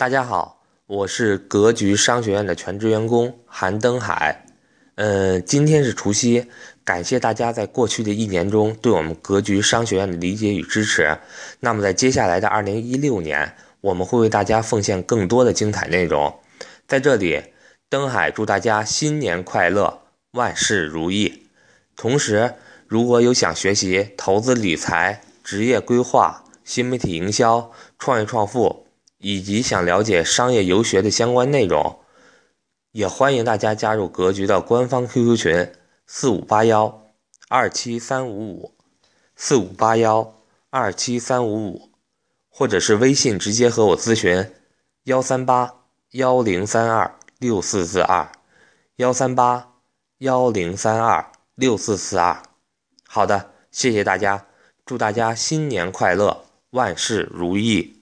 大家好，我是格局商学院的全职员工韩登海。嗯，今天是除夕，感谢大家在过去的一年中对我们格局商学院的理解与支持。那么在接下来的二零一六年，我们会为大家奉献更多的精彩内容。在这里，登海祝大家新年快乐，万事如意。同时，如果有想学习投资理财、职业规划、新媒体营销、创业创富。以及想了解商业游学的相关内容，也欢迎大家加入格局的官方 QQ 群：四五八幺二七三五五，四五八幺二七三五五，或者是微信直接和我咨询：幺三八幺零三二六四四二，幺三八幺零三二六四四二。好的，谢谢大家，祝大家新年快乐，万事如意。